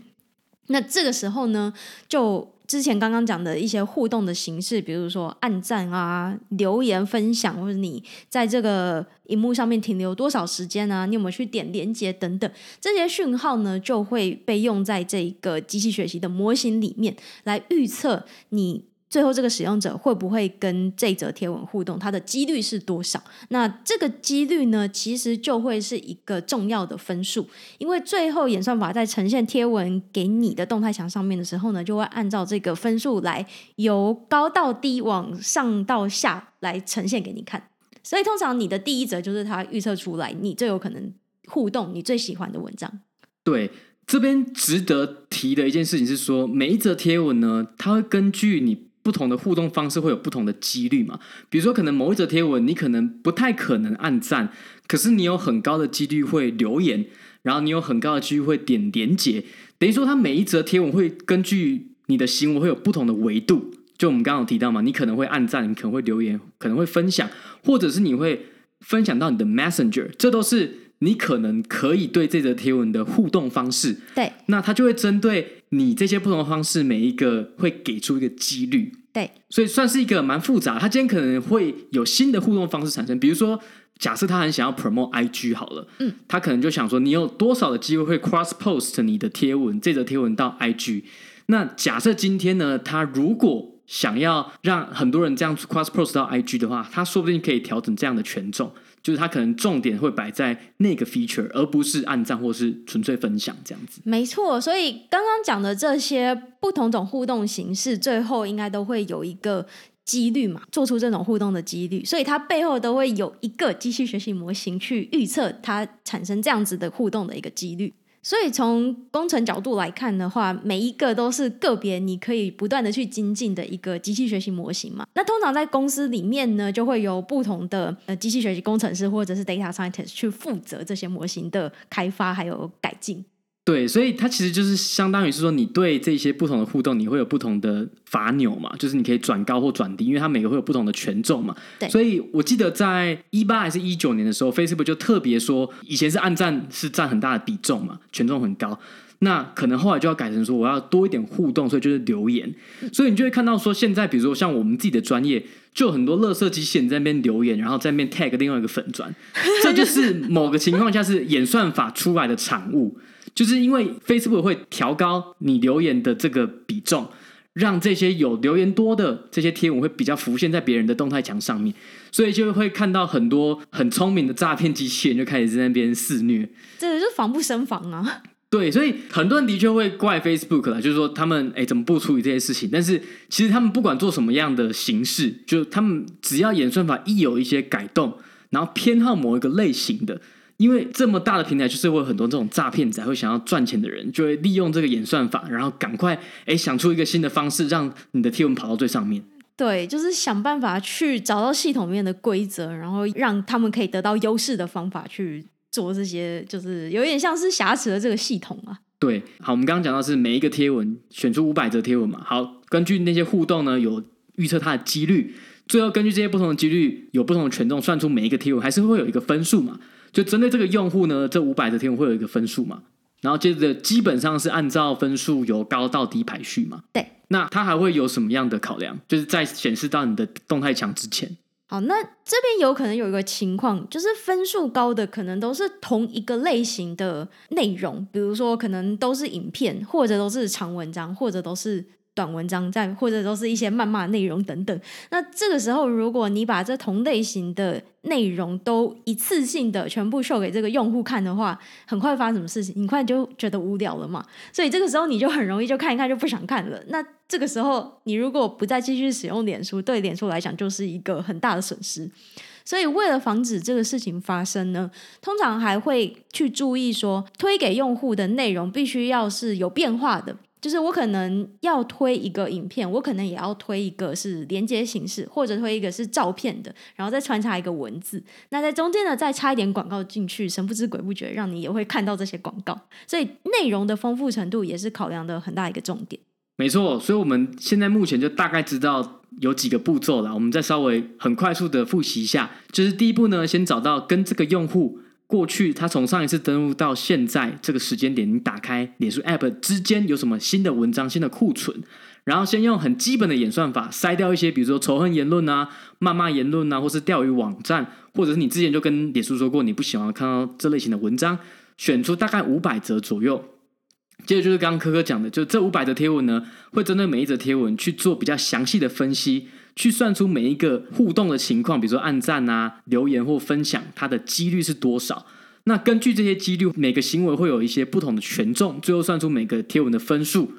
那这个时候呢，就。之前刚刚讲的一些互动的形式，比如说按赞啊、留言、分享，或者你在这个荧幕上面停留多少时间啊，你有没有去点连接等等，这些讯号呢，就会被用在这个机器学习的模型里面来预测你。最后，这个使用者会不会跟这则贴文互动？它的几率是多少？那这个几率呢，其实就会是一个重要的分数，因为最后演算法在呈现贴文给你的动态墙上面的时候呢，就会按照这个分数来由高到低往上到下来呈现给你看。所以通常你的第一则就是它预测出来你最有可能互动、你最喜欢的文章。对，这边值得提的一件事情是说，每一则贴文呢，它会根据你。不同的互动方式会有不同的几率嘛？比如说，可能某一则贴文你可能不太可能按赞，可是你有很高的几率会留言，然后你有很高的几率会点连结。等于说，它每一则贴文会根据你的行为会有不同的维度。就我们刚刚有提到嘛，你可能会按赞，你可能会留言，可能会分享，或者是你会分享到你的 Messenger，这都是你可能可以对这则贴文的互动方式。对，那它就会针对。你这些不同的方式，每一个会给出一个几率，对，所以算是一个蛮复杂。他今天可能会有新的互动方式产生，比如说，假设他很想要 promote IG 好了，嗯，他可能就想说，你有多少的机会会 cross post 你的贴文，这则贴文到 IG。那假设今天呢，他如果想要让很多人这样 cross post 到 IG 的话，他说不定可以调整这样的权重。就是它可能重点会摆在那个 feature，而不是按赞或是纯粹分享这样子。没错，所以刚刚讲的这些不同种互动形式，最后应该都会有一个几率嘛，做出这种互动的几率，所以它背后都会有一个机器学习模型去预测它产生这样子的互动的一个几率。所以从工程角度来看的话，每一个都是个别你可以不断的去精进的一个机器学习模型嘛。那通常在公司里面呢，就会有不同的呃机器学习工程师或者是 data scientist 去负责这些模型的开发还有改进。对，所以它其实就是相当于是说，你对这些不同的互动，你会有不同的罚钮嘛，就是你可以转高或转低，因为它每个会有不同的权重嘛。对，所以我记得在一八还是一九年的时候，Facebook 就特别说，以前是按赞是占很大的比重嘛，权重很高，那可能后来就要改成说，我要多一点互动，所以就是留言。所以你就会看到说，现在比如说像我们自己的专业，就很多垃圾机器人在那边留言，然后在那边 tag 另外一个粉砖，这就是某个情况下是演算法出来的产物。就是因为 Facebook 会调高你留言的这个比重，让这些有留言多的这些贴文会比较浮现在别人的动态墙上面，所以就会看到很多很聪明的诈骗机器人就开始在那边肆虐，真的就防不胜防啊。对，所以很多人的确会怪 Facebook 啦，就是说他们哎怎么不处理这些事情？但是其实他们不管做什么样的形式，就他们只要演算法一有一些改动，然后偏好某一个类型的。因为这么大的平台，就是会有很多这种诈骗仔会想要赚钱的人，就会利用这个演算法，然后赶快哎想出一个新的方式，让你的贴文跑到最上面。对，就是想办法去找到系统面的规则，然后让他们可以得到优势的方法去做这些，就是有点像是挟持了这个系统啊。对，好，我们刚刚讲到是每一个贴文选出五百则贴文嘛，好，根据那些互动呢，有预测它的几率，最后根据这些不同的几率，有不同的权重，算出每一个贴文还是会有一个分数嘛。就针对这个用户呢，这五百的贴文会有一个分数嘛，然后接着基本上是按照分数由高到低排序嘛。对，那它还会有什么样的考量？就是在显示到你的动态墙之前。好，那这边有可能有一个情况，就是分数高的可能都是同一个类型的内容，比如说可能都是影片，或者都是长文章，或者都是。短文章在，或者都是一些谩骂内容等等。那这个时候，如果你把这同类型的内容都一次性的全部秀给这个用户看的话，很快发生什么事情？很快就觉得无聊了嘛。所以这个时候你就很容易就看一看就不想看了。那这个时候你如果不再继续使用脸书，对脸书来讲就是一个很大的损失。所以为了防止这个事情发生呢，通常还会去注意说，推给用户的内容必须要是有变化的。就是我可能要推一个影片，我可能也要推一个是连接形式，或者推一个是照片的，然后再穿插一个文字。那在中间呢，再插一点广告进去，神不知鬼不觉，让你也会看到这些广告。所以内容的丰富程度也是考量的很大一个重点。没错，所以我们现在目前就大概知道有几个步骤了。我们再稍微很快速的复习一下，就是第一步呢，先找到跟这个用户。过去他从上一次登录到现在这个时间点，你打开脸书 App 之间有什么新的文章、新的库存，然后先用很基本的演算法筛掉一些，比如说仇恨言论啊、谩骂言论啊，或是钓鱼网站，或者是你之前就跟脸书说过你不喜欢看到这类型的文章，选出大概五百则左右。接着就是刚刚柯柯讲的，就这五百则贴文呢，会针对每一则贴文去做比较详细的分析。去算出每一个互动的情况，比如说按赞啊、留言或分享，它的几率是多少？那根据这些几率，每个行为会有一些不同的权重，最后算出每个贴文的分数。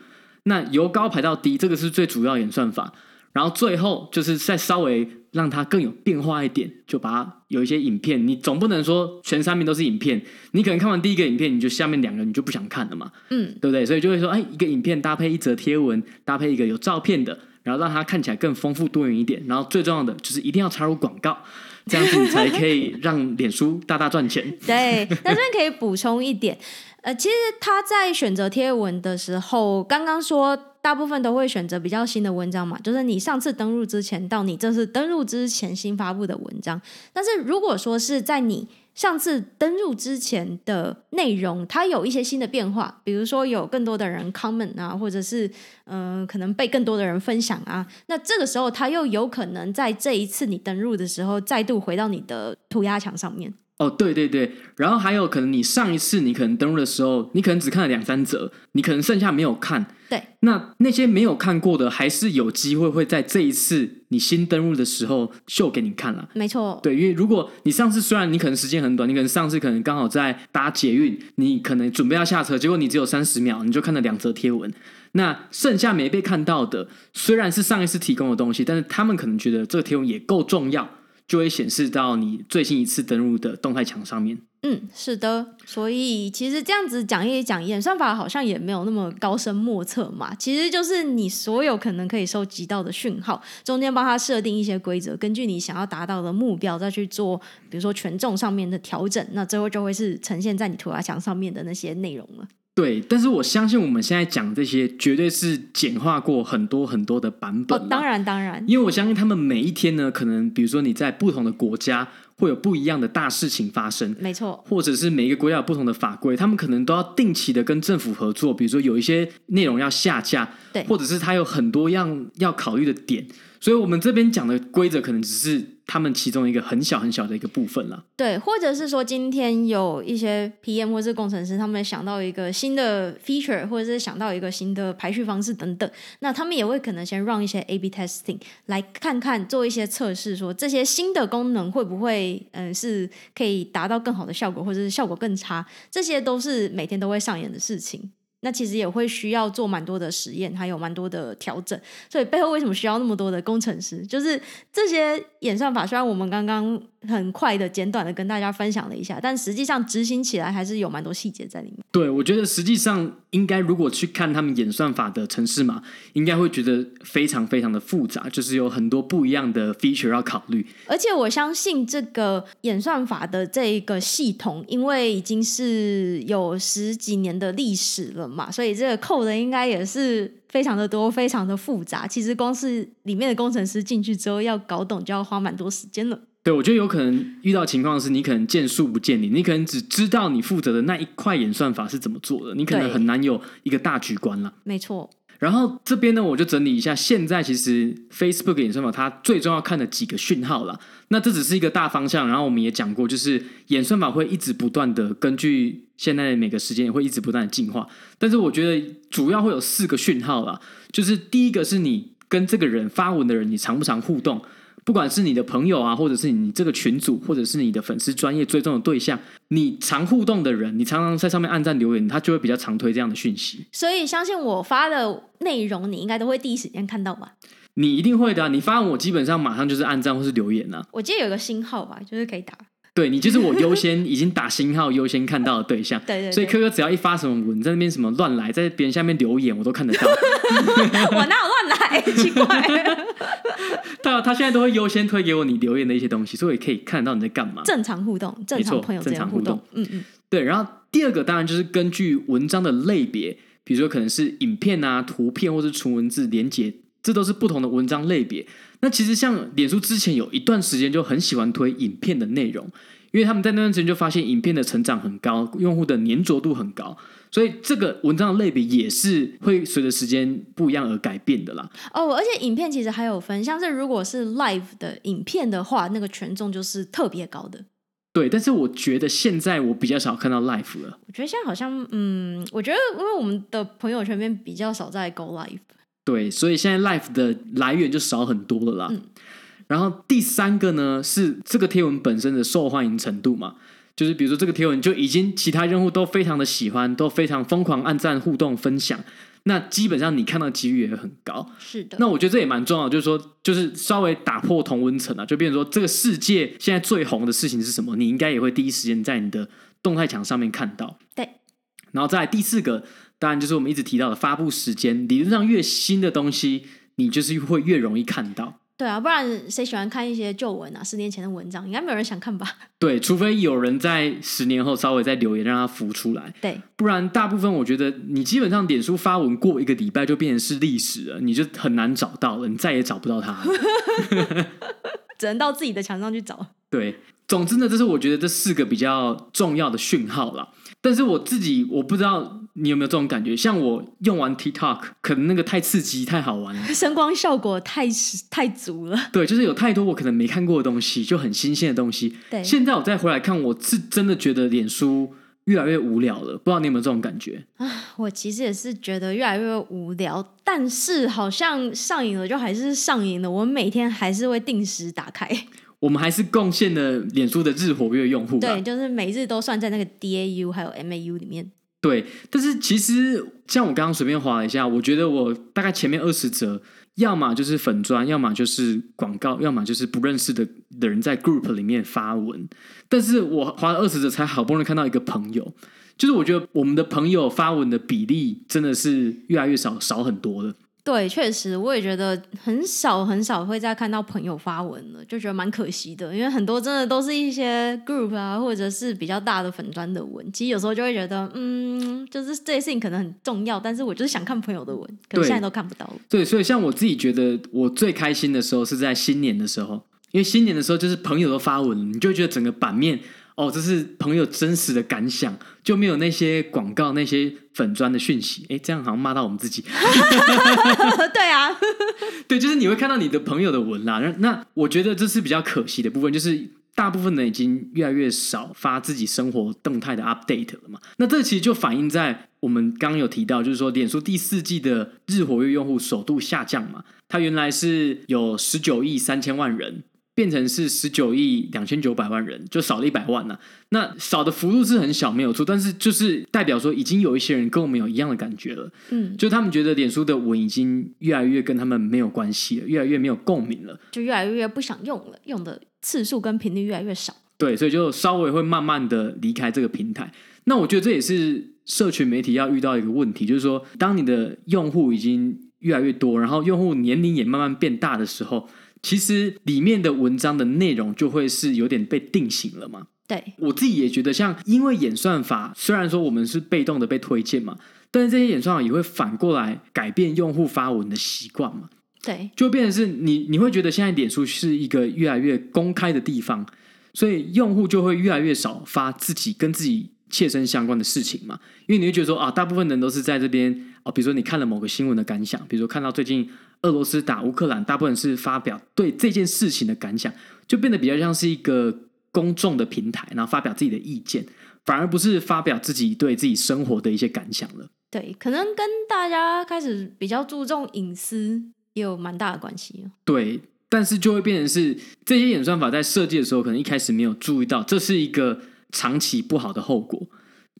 那由高排到低，这个是最主要演算法。然后最后就是再稍微让它更有变化一点，就把它有一些影片，你总不能说全三面都是影片，你可能看完第一个影片，你就下面两个你就不想看了嘛，嗯，对不对？所以就会说，哎，一个影片搭配一则贴文，搭配一个有照片的。然后让它看起来更丰富多元一点，然后最重要的就是一定要插入广告，这样子你才可以让脸书大大赚钱。对，那这边可以补充一点，呃，其实他在选择贴文的时候，刚刚说大部分都会选择比较新的文章嘛，就是你上次登录之前到你这次登录之前新发布的文章。但是如果说是在你上次登入之前的内容，它有一些新的变化，比如说有更多的人 comment 啊，或者是嗯、可能被更多的人分享啊，那这个时候它又有可能在这一次你登入的时候，再度回到你的涂鸦墙上面。哦，对对对，然后还有可能你上一次你可能登录的时候，你可能只看了两三则，你可能剩下没有看。对，那那些没有看过的，还是有机会会在这一次你新登录的时候秀给你看了。没错，对，因为如果你上次虽然你可能时间很短，你可能上次可能刚好在搭捷运，你可能准备要下车，结果你只有三十秒，你就看了两则贴文，那剩下没被看到的，虽然是上一次提供的东西，但是他们可能觉得这个贴文也够重要。就会显示到你最新一次登录的动态墙上面。嗯，是的，所以其实这样子讲一讲，演算法好像也没有那么高深莫测嘛。其实就是你所有可能可以收集到的讯号，中间帮他设定一些规则，根据你想要达到的目标再去做，比如说权重上面的调整，那最后就会是呈现在你涂鸦墙上面的那些内容了。对，但是我相信我们现在讲这些绝对是简化过很多很多的版本。哦，当然当然，因为我相信他们每一天呢，可能比如说你在不同的国家会有不一样的大事情发生，没错，或者是每一个国家有不同的法规，他们可能都要定期的跟政府合作，比如说有一些内容要下架，对，或者是他有很多样要考虑的点，所以我们这边讲的规则可能只是。他们其中一个很小很小的一个部分了，对，或者是说今天有一些 PM 或者是工程师，他们想到一个新的 feature，或者是想到一个新的排序方式等等，那他们也会可能先 run 一些 A/B testing 来看看，做一些测试，说这些新的功能会不会嗯是可以达到更好的效果，或者是效果更差，这些都是每天都会上演的事情。那其实也会需要做蛮多的实验，还有蛮多的调整，所以背后为什么需要那么多的工程师？就是这些演算法，虽然我们刚刚很快的、简短的跟大家分享了一下，但实际上执行起来还是有蛮多细节在里面。对，我觉得实际上应该如果去看他们演算法的城市码，应该会觉得非常非常的复杂，就是有很多不一样的 feature 要考虑。而且我相信这个演算法的这一个系统，因为已经是有十几年的历史了。嘛，所以这个 code 应该也是非常的多，非常的复杂。其实光是里面的工程师进去之后要搞懂，就要花蛮多时间了。对，我觉得有可能遇到情况是，你可能见树不见林，你可能只知道你负责的那一块演算法是怎么做的，你可能很难有一个大局观了。没错。然后这边呢，我就整理一下，现在其实 Facebook 演算法它最重要看的几个讯号了。那这只是一个大方向，然后我们也讲过，就是演算法会一直不断的根据现在的每个时间也会一直不断的进化。但是我觉得主要会有四个讯号了，就是第一个是你跟这个人发文的人，你常不常互动。不管是你的朋友啊，或者是你这个群组，或者是你的粉丝专业追踪的对象，你常互动的人，你常常在上面按赞留言，他就会比较常推这样的讯息。所以相信我发的内容，你应该都会第一时间看到吧？你一定会的啊，你发完我基本上马上就是按赞或是留言啊。我记得有个星号吧，就是可以打。对，你就是我优先已经打星号优先看到的对象，对，对对。所以柯柯只要一发什么文，在那边什么乱来，在别人下面留言，我都看得到。我哪有乱来？奇怪。对啊，他现在都会优先推给我你留言的一些东西，所以我也可以看得到你在干嘛。正常互动，正常朋友正常互动。嗯嗯。对，然后第二个当然就是根据文章的类别，比如说可能是影片啊、图片，或是纯文字连结，这都是不同的文章类别。那其实像脸书之前有一段时间就很喜欢推影片的内容，因为他们在那段时间就发现影片的成长很高，用户的粘着度很高，所以这个文章的类别也是会随着时间不一样而改变的啦。哦，而且影片其实还有分，像是如果是 live 的影片的话，那个权重就是特别高的。对，但是我觉得现在我比较少看到 live 了。我觉得现在好像，嗯，我觉得因为我们的朋友圈边比较少在 go live。对，所以现在 Life 的来源就少很多了啦。嗯、然后第三个呢，是这个贴文本身的受欢迎程度嘛，就是比如说这个贴文就已经其他用户都非常的喜欢，都非常疯狂按赞、互动、分享，那基本上你看到几率也很高。是的。那我觉得这也蛮重要，就是说，就是稍微打破同温层啊，就变成说这个世界现在最红的事情是什么，你应该也会第一时间在你的动态墙上面看到。对。然后再来第四个。当然，就是我们一直提到的发布时间，理论上越新的东西，你就是会越容易看到。对啊，不然谁喜欢看一些旧文啊？十年前的文章，应该没有人想看吧？对，除非有人在十年后稍微再留言让它浮出来。对，不然大部分我觉得你基本上脸书发文过一个礼拜就变成是历史了，你就很难找到了，你再也找不到它了，只能到自己的墙上去找。对，总之呢，这是我觉得这四个比较重要的讯号了。但是我自己我不知道你有没有这种感觉，像我用完 TikTok，可能那个太刺激、太好玩了，声光效果太太足了。对，就是有太多我可能没看过的东西，就很新鲜的东西。对，现在我再回来看，我是真的觉得脸书越来越无聊了。不知道你有没有这种感觉？啊，我其实也是觉得越来越无聊，但是好像上瘾了就还是上瘾了。我每天还是会定时打开。我们还是贡献了脸书的日活跃用户，对，就是每日都算在那个 DAU 还有 MAU 里面。对，但是其实像我刚刚随便划了一下，我觉得我大概前面二十折，要么就是粉砖，要么就是广告，要么就是不认识的的人在 group 里面发文。但是我划了二十折，才好不容易看到一个朋友，就是我觉得我们的朋友发文的比例真的是越来越少，少很多了。对，确实，我也觉得很少很少会再看到朋友发文了，就觉得蛮可惜的。因为很多真的都是一些 group 啊，或者是比较大的粉专的文，其实有时候就会觉得，嗯，就是这些事情可能很重要，但是我就是想看朋友的文，可是现在都看不到了。对，所以像我自己觉得，我最开心的时候是在新年的时候，因为新年的时候就是朋友都发文，你就会觉得整个版面。哦，这是朋友真实的感想，就没有那些广告、那些粉砖的讯息。哎，这样好像骂到我们自己。对啊，对，就是你会看到你的朋友的文啦。那那我觉得这是比较可惜的部分，就是大部分人已经越来越少发自己生活动态的 update 了嘛。那这其实就反映在我们刚刚有提到，就是说脸书第四季的日活跃用户首度下降嘛。它原来是有十九亿三千万人。变成是十九亿两千九百万人，就少了一百万呐、啊。那少的幅度是很小，没有错。但是就是代表说，已经有一些人跟我们有一样的感觉了。嗯，就他们觉得脸书的文已经越来越跟他们没有关系了，越来越没有共鸣了，就越来越不想用了，用的次数跟频率越来越少。对，所以就稍微会慢慢的离开这个平台。那我觉得这也是社群媒体要遇到一个问题，就是说，当你的用户已经越来越多，然后用户年龄也慢慢变大的时候。其实里面的文章的内容就会是有点被定型了嘛。对，我自己也觉得，像因为演算法，虽然说我们是被动的被推荐嘛，但是这些演算法也会反过来改变用户发文的习惯嘛。对，就变成是你你会觉得现在脸书是一个越来越公开的地方，所以用户就会越来越少发自己跟自己切身相关的事情嘛。因为你会觉得说啊，大部分人都是在这边啊，比如说你看了某个新闻的感想，比如说看到最近。俄罗斯打乌克兰，大部分是发表对这件事情的感想，就变得比较像是一个公众的平台，然后发表自己的意见，反而不是发表自己对自己生活的一些感想了。对，可能跟大家开始比较注重隐私也有蛮大的关系。对，但是就会变成是这些演算法在设计的时候，可能一开始没有注意到，这是一个长期不好的后果。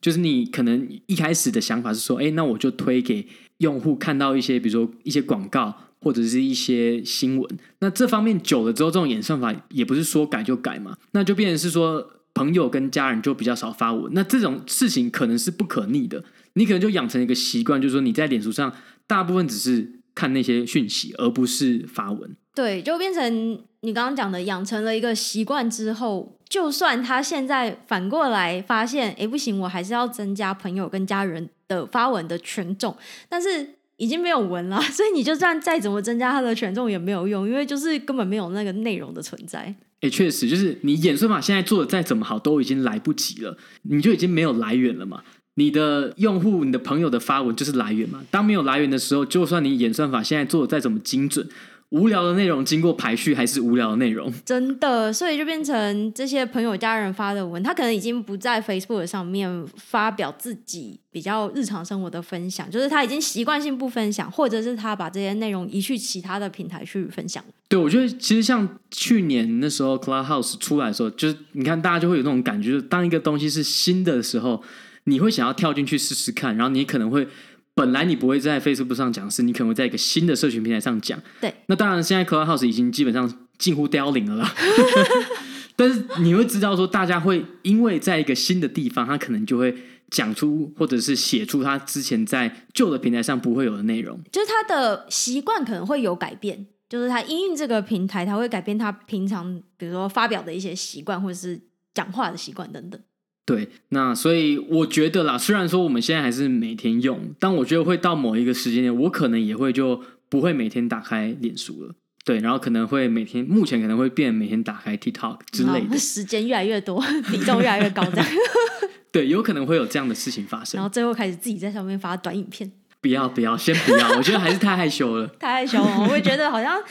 就是你可能一开始的想法是说，哎，那我就推给用户看到一些，比如说一些广告。或者是一些新闻，那这方面久了之后，这种演算法也不是说改就改嘛，那就变成是说朋友跟家人就比较少发文，那这种事情可能是不可逆的，你可能就养成一个习惯，就是说你在脸书上大部分只是看那些讯息，而不是发文。对，就变成你刚刚讲的，养成了一个习惯之后，就算他现在反过来发现，哎，不行，我还是要增加朋友跟家人的发文的权重，但是。已经没有文了，所以你就算再怎么增加它的权重也没有用，因为就是根本没有那个内容的存在。哎、确实，就是你演算法现在做的再怎么好，都已经来不及了，你就已经没有来源了嘛。你的用户、你的朋友的发文就是来源嘛。当没有来源的时候，就算你演算法现在做的再怎么精准。无聊的内容经过排序还是无聊的内容，真的，所以就变成这些朋友家人发的文，他可能已经不在 Facebook 上面发表自己比较日常生活的分享，就是他已经习惯性不分享，或者是他把这些内容移去其他的平台去分享。对，我觉得其实像去年那时候 Clubhouse 出来的时候，就是你看大家就会有那种感觉，就是当一个东西是新的时候，你会想要跳进去试试看，然后你可能会。本来你不会在 Facebook 上讲，是你可能会在一个新的社群平台上讲。对，那当然现在 Clubhouse 已经基本上近乎凋零了啦。但是你会知道说，大家会因为在一个新的地方，他可能就会讲出或者是写出他之前在旧的平台上不会有的内容。就是他的习惯可能会有改变。就是他因应这个平台，他会改变他平常比如说发表的一些习惯，或者是讲话的习惯等等。对，那所以我觉得啦，虽然说我们现在还是每天用，但我觉得会到某一个时间点，我可能也会就不会每天打开脸书了。对，然后可能会每天，目前可能会变每天打开 TikTok 之类的。时间越来越多，比重越来越高，这样。对，有可能会有这样的事情发生。然后最后开始自己在上面发短影片。不要不要，先不要，我觉得还是太害羞了。太害羞了，我会觉得好像，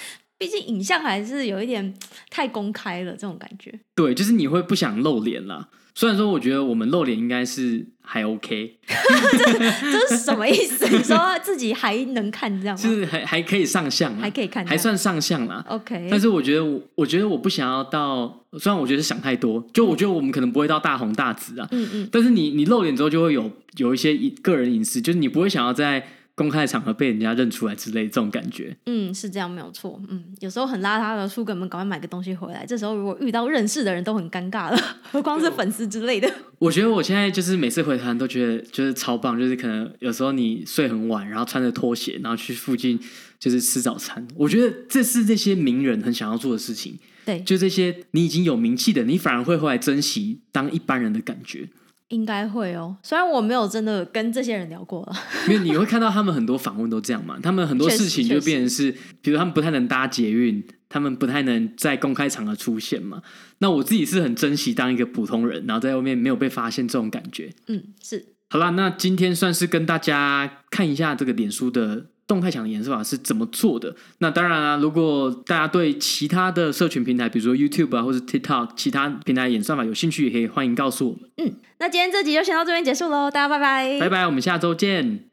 毕竟影像还是有一点太公开了，这种感觉。对，就是你会不想露脸啦。虽然说，我觉得我们露脸应该是还 OK，这 这是什么意思？你说自己还能看这样吗？就是还还可以上相，还可以看，还算上相啦。OK，但是我觉得我，我觉得我不想要到，虽然我觉得想太多，就我觉得我们可能不会到大红大紫啊。嗯嗯。但是你你露脸之后，就会有有一些个人隐私，就是你不会想要在。公开场合被人家认出来之类这种感觉，嗯，是这样没有错，嗯，有时候很邋遢的出个门，赶快买个东西回来。这时候如果遇到认识的人都很尴尬了，何况是粉丝之类的。我觉得我现在就是每次回团都觉得就是超棒，就是可能有时候你睡很晚，然后穿着拖鞋，然后去附近就是吃早餐。我觉得这是这些名人很想要做的事情。对，就这些你已经有名气的，你反而会回来珍惜当一般人的感觉。应该会哦，虽然我没有真的跟这些人聊过了，因为你会看到他们很多访问都这样嘛，他们很多事情就变成是，比如他们不太能搭捷运，他们不太能在公开场合出现嘛。那我自己是很珍惜当一个普通人，然后在外面没有被发现这种感觉。嗯，是。好啦，那今天算是跟大家看一下这个脸书的。动态墙的演算法是怎么做的？那当然啊，如果大家对其他的社群平台，比如说 YouTube 啊，或者 TikTok 其他平台演算法有兴趣，也可以欢迎告诉我们。嗯，那今天这集就先到这边结束喽，大家拜拜，拜拜，我们下周见。